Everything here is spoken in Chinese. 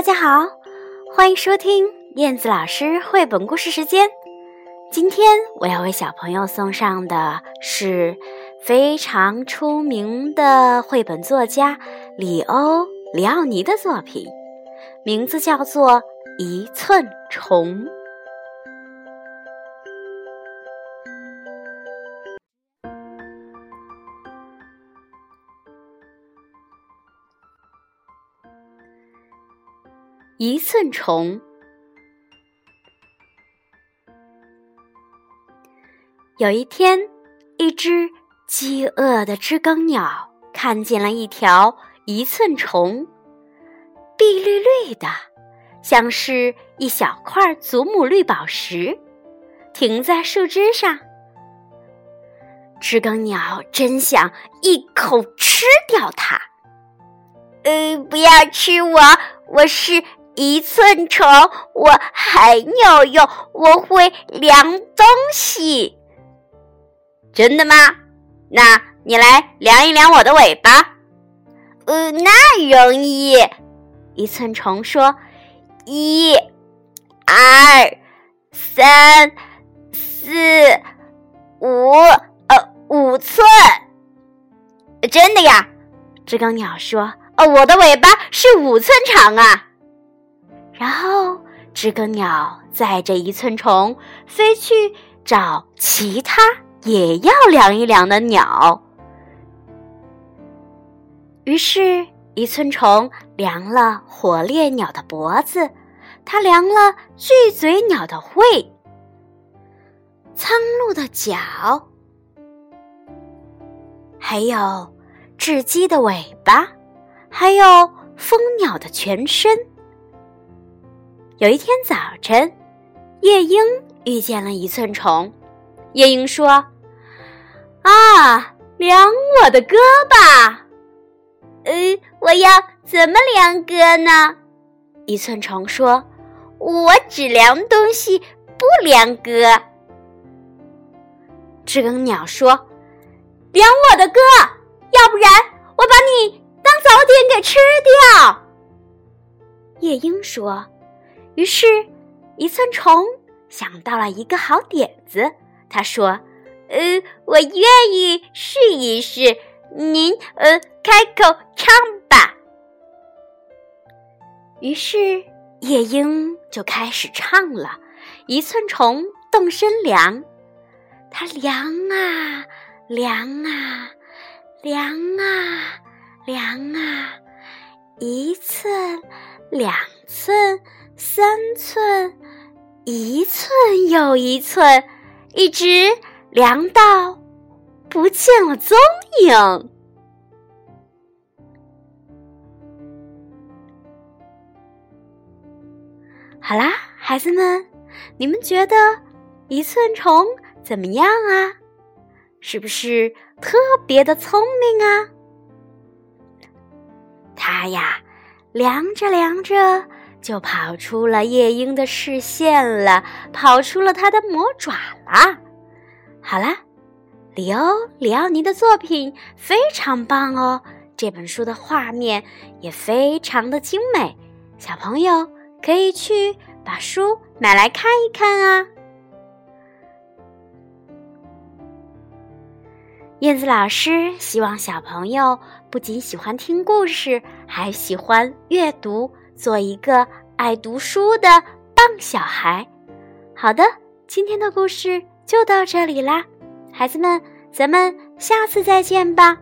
大家好，欢迎收听燕子老师绘本故事时间。今天我要为小朋友送上的是非常出名的绘本作家里欧·里奥尼的作品，名字叫做《一寸虫》。一寸虫。有一天，一只饥饿的知更鸟看见了一条一寸虫，碧绿绿的，像是一小块祖母绿宝石，停在树枝上。知更鸟真想一口吃掉它。呃，不要吃我，我是。一寸虫，我很有用，我会量东西。真的吗？那你来量一量我的尾巴。呃，那容易。一寸虫说：“一、二、三、四、五，呃，五寸。”真的呀？知更鸟说：“哦，我的尾巴是五寸长啊。”然后，知更鸟载着一寸虫飞去找其他也要量一量的鸟。于是，一寸虫量了火烈鸟的脖子，它量了巨嘴鸟的喙，苍鹭的脚，还有雉鸡的尾巴，还有蜂鸟的全身。有一天早晨，夜莺遇见了一寸虫。夜莺说：“啊，量我的胳膊。”“呃，我要怎么量胳呢？”一寸虫说：“我只量东西，不量胳。”知更鸟说：“量我的胳，要不然我把你当早点给吃掉。”夜莺说。于是，一寸虫想到了一个好点子。他说：“呃，我愿意试一试。您呃，开口唱吧。”于是，夜莺就开始唱了。一寸虫动身量，它量啊量啊量啊量啊，一寸两寸。三寸，一寸又一寸，一直量到不见了踪影。好啦，孩子们，你们觉得一寸虫怎么样啊？是不是特别的聪明啊？它呀，量着量着。就跑出了夜莺的视线了，跑出了它的魔爪了。好了，里欧·里奥尼的作品非常棒哦，这本书的画面也非常的精美，小朋友可以去把书买来看一看啊。燕子老师希望小朋友不仅喜欢听故事，还喜欢阅读。做一个爱读书的棒小孩。好的，今天的故事就到这里啦，孩子们，咱们下次再见吧。